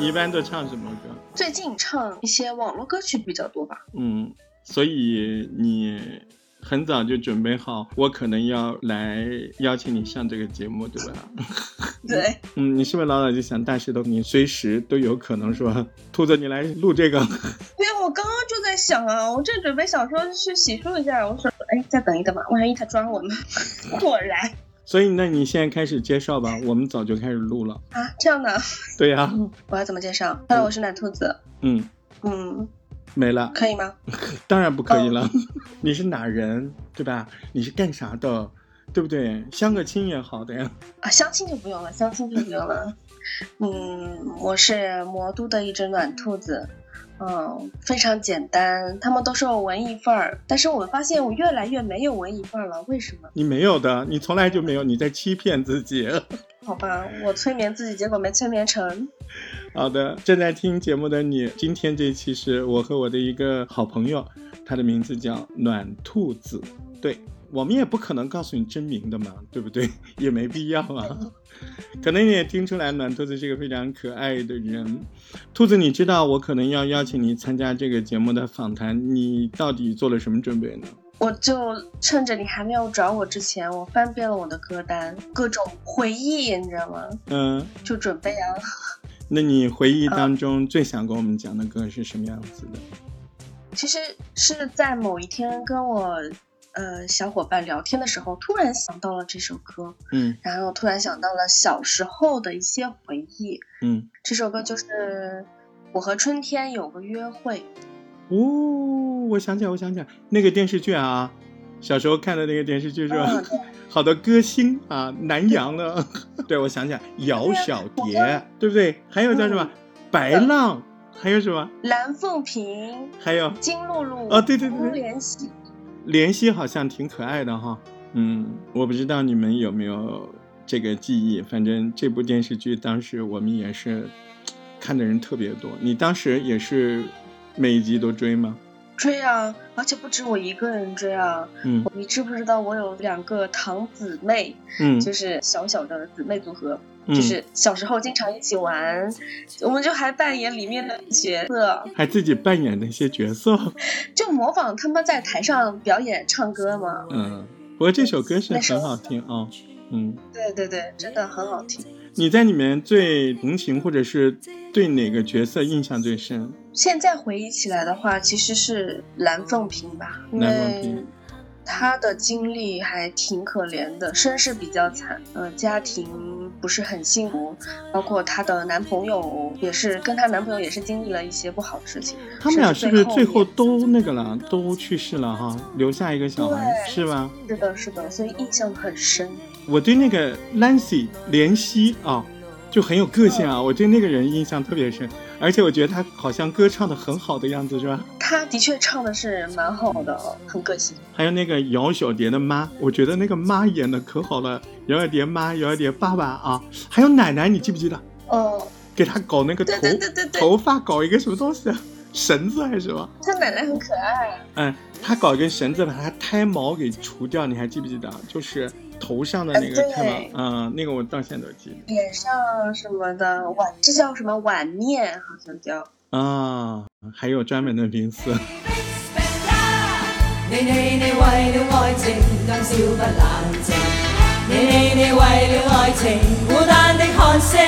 一般都唱什么歌？最近唱一些网络歌曲比较多吧。嗯，所以你很早就准备好，我可能要来邀请你上这个节目，对吧？对，嗯，你是不是老早就想大石头，你随时都有可能说，兔子你来录这个？对，我刚刚就在想啊，我正准备想说去洗漱一下，我说，哎，再等一等吧，万一他抓我呢。果然所以那你现在开始介绍吧，我们早就开始录了。啊，这样的，对呀、我要怎么介绍？Hello，我是奶兔子。嗯，嗯，没了，可以吗？当然不可以了。你是哪人，对吧？你是干啥的，对不对？相个亲也好的呀。啊，相亲就不用了，相亲就不用了。嗯，我是魔都的一只暖兔子。嗯，非常简单，他们都说我文艺范儿，但是我发现我越来越没有文艺范儿了，为什么？你没有的，你从来就没有，你在欺骗自己。好吧，我催眠自己，结果没催眠成。好的，正在听节目的你，今天这期是我和我的一个好朋友，他的名字叫暖兔子。对我们也不可能告诉你真名的嘛，对不对？也没必要啊。可能你也听出来，暖兔子是个非常可爱的人。兔子，你知道我可能要邀请你参加这个节目的访谈，你到底做了什么准备呢？我就趁着你还没有找我之前，我翻遍了我的歌单，各种回忆，你知道吗？嗯，就准备啊，那你回忆当中最想跟我们讲的歌是什么样子的？其实是在某一天跟我呃小伙伴聊天的时候，突然想到了这首歌，嗯然后突然想到了小时候的一些回忆。嗯，这首歌就是《我和春天有个约会》。哦，我想起来，我想起来，那个电视剧啊，小时候看的那个电视剧是吧？嗯 好多歌星啊，南洋的，对，我想起来，姚小蝶，对不对？还有叫什么、嗯白浪，还有什么？蓝凤萍、还有金露露哦对对对对吴连熙，怜惜，好像挺可爱的哈。嗯，我不知道你们有没有这个记忆，反正这部电视剧当时我们也是看的人特别多。你当时也是每一集都追吗？追啊！而且不止我一个人追啊！嗯你知不知道我有两个堂姊妹，嗯，就是小小的姊妹组合，嗯就是小时候经常一起玩，我们就还扮演里面的角色，还自己扮演那些角色。就模仿他们在台上表演唱歌嘛。嗯，不过这首歌是很好听啊、嗯，对对对，真的很好听。你在里面最同情或者是对哪个角色印象最深？现在回忆起来的话，其实是蓝凤萍吧，因为她的经历还挺可怜的，身世比较惨，呃，家庭不是很幸福，包括她的男朋友也是跟她男朋友也是经历了一些不好的事情。他们俩是不是最后都那个了，都去世了哈，留下一个小孩是吧？是的，是的，所以印象很深。我对那个 Nancy 怜惜啊，就很有个性啊，我对那个人印象特别深，而且我觉得他好像歌唱的很好的样子，是吧？他的确唱的是蛮好的，很个性。还有那个姚小蝶的妈，我觉得那个妈演的可好了，姚小蝶妈、姚小蝶爸爸啊，还有奶奶，你记不记得？哦，给他搞那个头头发搞一个什么东西啊，绳子还是什么？他奶奶很可爱。嗯，他搞一根绳子把他胎毛给除掉，你还记不记得？就是头上的那个呃胎毛，对嗯，那个我到现在都记得。脸上什么的碗，这叫什么碗面？好像叫。啊，还有专门的名词。你你你為了愛情更笑不冷靜，你你你為了愛情孤單的看星，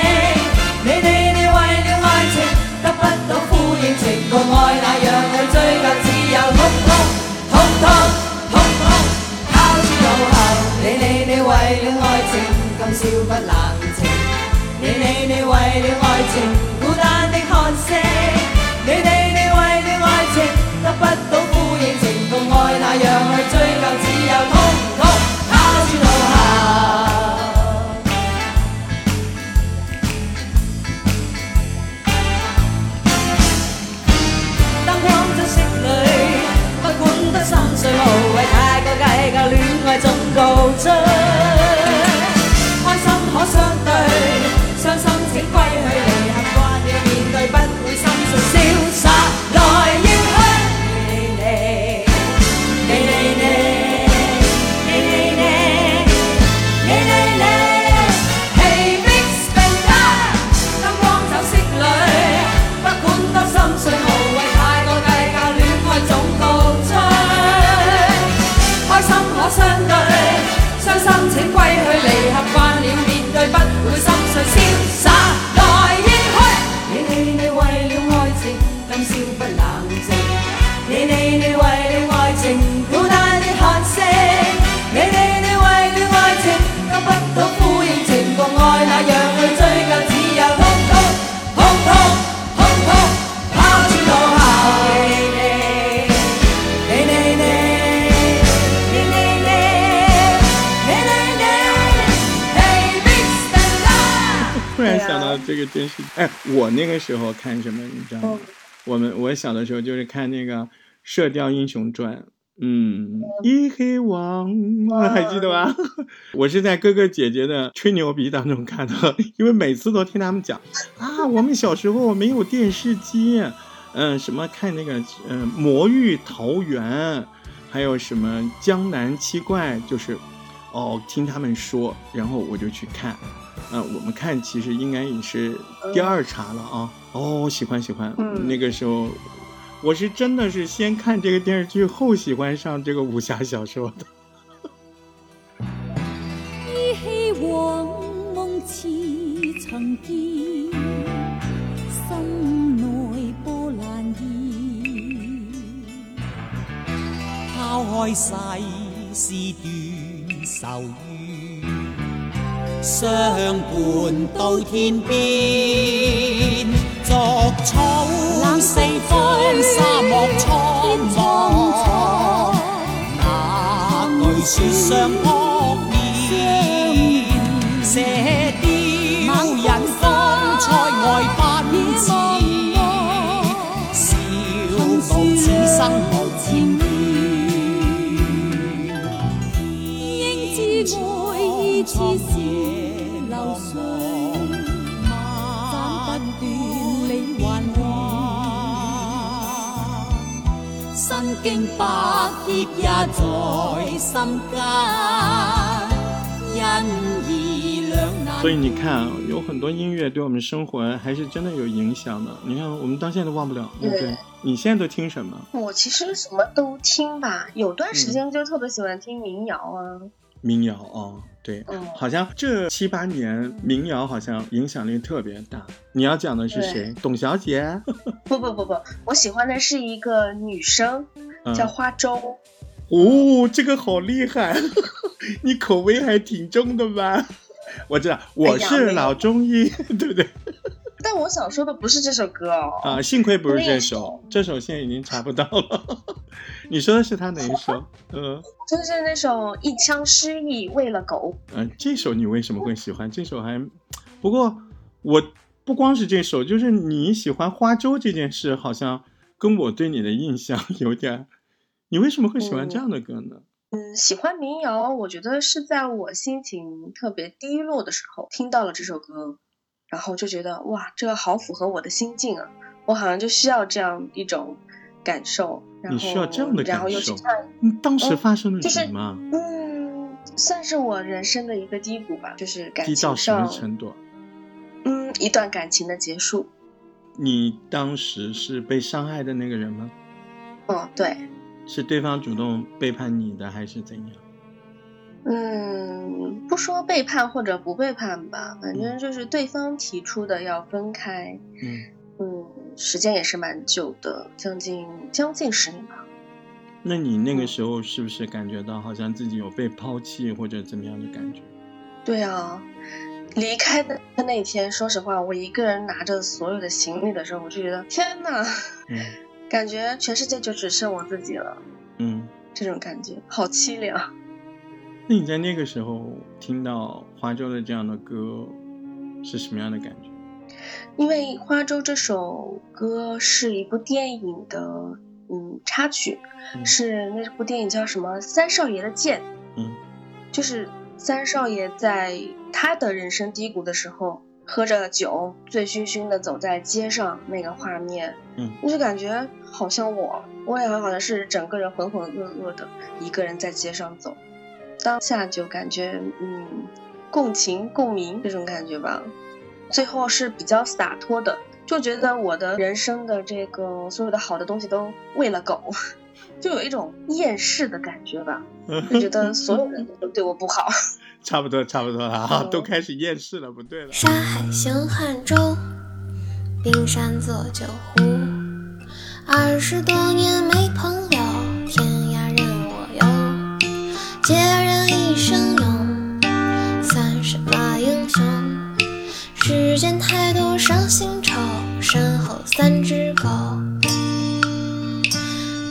你你你為了愛情得不到呼應，情共愛那樣去追究，爱情，今宵不冷清。你你你为了爱情，孤单的看星。你你你为了爱情，得不到呼应，情共爱那样去追究，只有痛痛抛诸脑下。灯光真色里，不管得心碎无谓，太过计较，恋爱总告吹。那个时候看什么，你知道吗？嗯我们我小的时候就是看那个《射雕英雄传》。嗯，一黑王还记得吧？我是在哥哥姐姐的吹牛逼当中看到，因为每次都听他们讲啊，我们小时候没有电视机，嗯、什么看那个嗯、魔域桃源，还有什么江南七怪，就是哦听他们说，然后我就去看。嗯、我们看其实应该也是第二茬了啊。哦，喜欢喜欢，嗯那个时候我是真的是先看这个电视剧，后喜欢上这个武侠小说的。依稀往梦似曾见，心內波瀾現。拋開世事斷愁怨，相伴到天边。逐草四方，沙漠苍茫。那句說相撲面，射雕引風塞外奔驰，笑傲此生无前緣。應知愛意似經百劫也在心間，因義兩難。所以你看啊，有很多音乐对我们生活还是真的有影响的。你看，我们到现在都忘不了，对不对对？你现在都听什么？我其实什么都听吧，有段嗯时间就特别喜欢听民谣啊。民谣哦，对，嗯好像这七八年民谣好像影响力特别大。你要讲的是谁？董小姐？不不不不，我喜欢的是一个女生，嗯叫花粥。哦，这个好厉害，你口味还挺重的吧？我知道，我是老中医，对 不对？但我想说的不是这首歌哦，啊，幸亏不是这首首，这首现在已经查不到了。你说的是他哪一首？嗯就是那首一腔诗意喂了狗。嗯、呃这首你为什么会喜欢？这首还，不过我不光是这首，就是你喜欢花粥这件事，好像跟我对你的印象有点。你为什么会喜欢这样的歌呢？嗯，喜欢民谣，我觉得是在我心情特别低落的时候听到了这首歌，然后就觉得哇，这个好符合我的心境啊！我好像就需要这样一种感受，然后你需要这样的然后感受又去看，嗯当时嗯发生了什么？嗯，算是我人生的一个低谷吧，就是感低到什么，程度？嗯，一段感情的结束。你当时是被伤害的那个人吗？嗯，对，是对方主动背叛你的，还是怎样？嗯，不说背叛或者不背叛吧，反正就是对方提出的要分开。嗯，嗯，时间也是蛮久的，将近将近十年吧。那你那嗯个时候是不是感觉到好像自己有被抛弃或者怎么样的感觉？对啊，离开的那天，说实话，我一个人拿着所有的行李的时候，我就觉得天呐，嗯 感觉全世界就只剩我自己了，嗯。这种感觉好凄凉。那你在那个时候听到花粥的这样的歌，是什么样的感觉？因为《花粥》这首歌是一部电影的嗯插曲，嗯。是那部电影叫什么《三少爷的剑》，嗯。就是三少爷在他的人生低谷的时候，喝着酒，醉醺醺的走在街上那个画面，嗯。我就感觉好像我，我也好像是整个人浑浑噩噩的一个人在街上走，当下就感觉嗯共情共鸣这种感觉吧，最后是比较洒脱的，就觉得我的人生的这个所有的好的东西都喂了狗，就有一种厌世的感觉吧，就觉得所有人都对我不好。差不多，差不多了啊，嗯都开始厌世了，不对了。沙海行汉州，冰山作酒壶。二十多年没朋友，天涯任我游。孑见太多伤心愁，身后三只狗。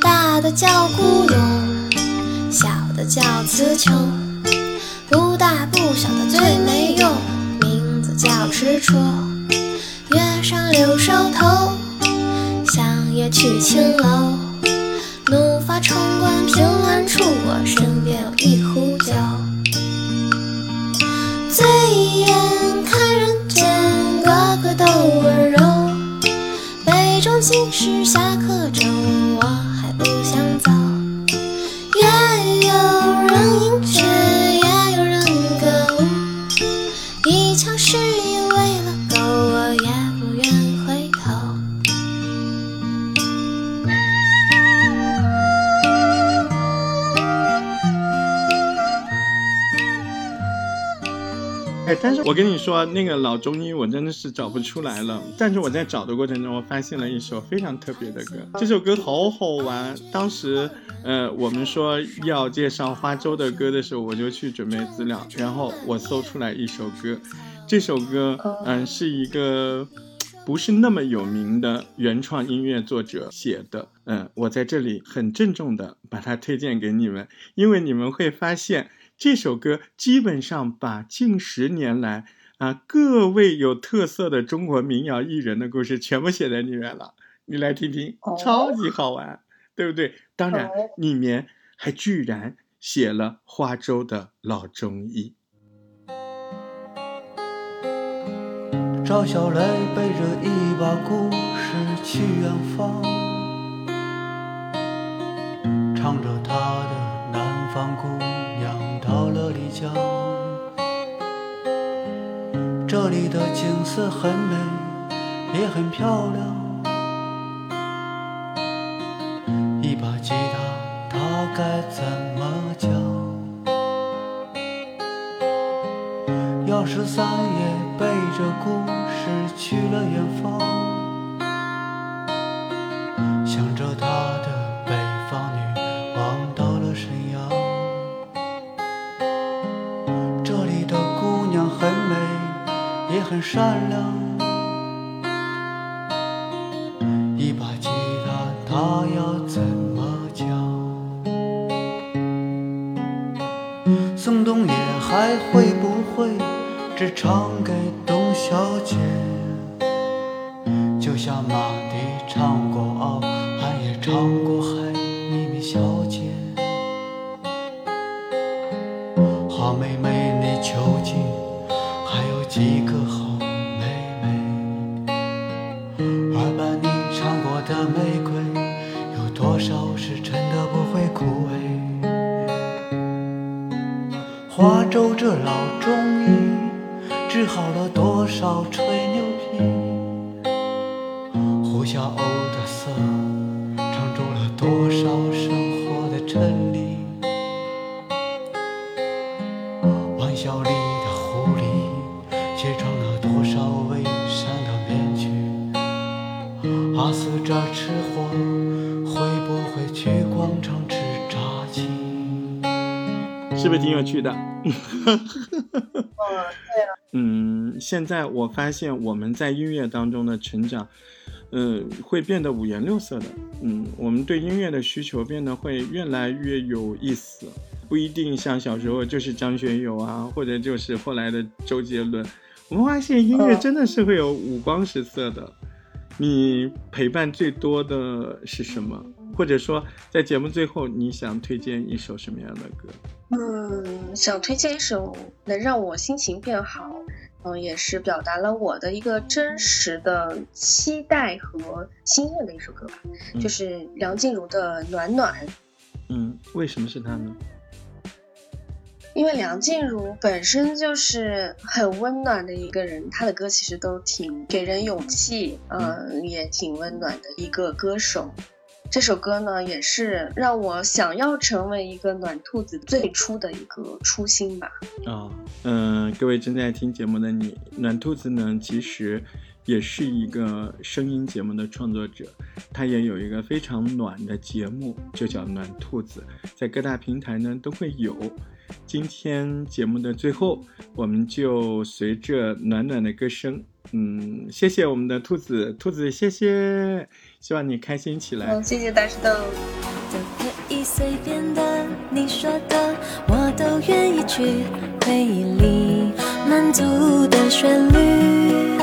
大的叫孤勇，小的叫词穷。不大不小的最没用，名字叫是处，月上柳梢头，向夜去青楼。怒发冲冠凭栏处，我身边有一杯中我跟你说，那个老中医我真的是找不出来了。但是我在找的过程中，我发现了一首非常特别的歌，这首歌好好玩。当时，呃，我们说要介绍花粥的歌的时候，我就去准备资料，然后我搜出来一首歌。这首歌，嗯、是一个不是那么有名的原创音乐作者写的。嗯，我在这里很郑重的把它推荐给你们，因为你们会发现。这首歌基本上把近十年来啊各位有特色的中国民谣艺人的故事全部写在里面了，你来听听，超级好玩，对不对？当然，里面还居然写了花粥的老中医。赵小雷背着一把故事去远方，唱着他的南方姑丽江。这里的景色很美，也很漂亮。一把吉他，他该怎么讲？要十三爷背着故事去了远方，善良。一把吉他，他要怎么讲？宋冬野还会不会只唱给董小姐？就像马迪唱过傲寒，也唱过老中医，治好了多少吹挺有趣的？嗯，对了，嗯，现在我发现我们在音乐当中的成长，嗯，会变得五颜六色的。嗯，我们对音乐的需求变得会越来越有意思，不一定像小时候就是张学友啊，或者就是后来的周杰伦。我们发现音乐真的是会有五光十色的。你陪伴最多的是什么？或者说，在节目最后，你想推荐一首什么样的歌？嗯，想推荐一首能让我心情变好，嗯，也是表达了我的一个真实的期待和心愿的一首歌吧，嗯就是梁静茹的《暖暖》。嗯，为什么是他呢？因为梁静茹本身就是很温暖的一个人，她的歌其实都挺给人勇气，嗯，也挺温暖的一个歌手。这首歌呢，也是让我想要成为一个暖兔子最初的一个初心吧。啊，嗯、各位正在听节目的你，暖兔子呢，其实也是一个声音节目的创作者，他也有一个非常暖的节目，就叫暖兔子，在各大平台呢都会有。今天节目的最后，我们就随着暖暖的歌声，嗯，谢谢我们的兔子，兔子谢谢，希望你开心起来。嗯，谢谢大石头。都可以随便的，你说的我都愿意去回忆里满足的旋律，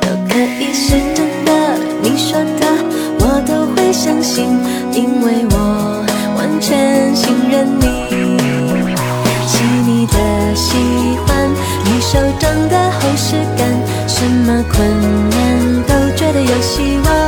都可以是真的。你说的我都会相信，因为我完全信任你。细腻的喜欢，你手掌的厚实感，什么困难都觉得有希望。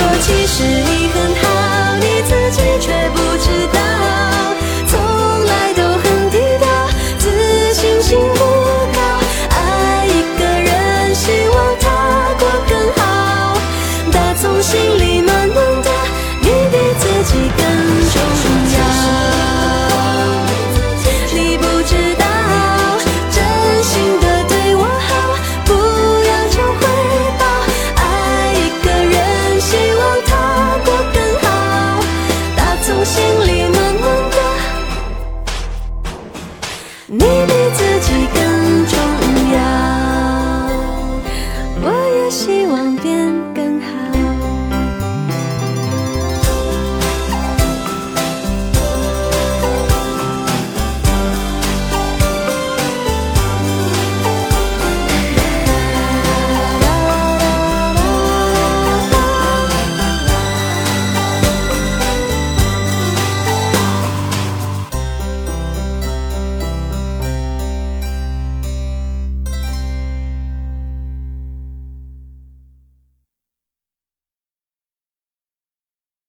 说，其实望遍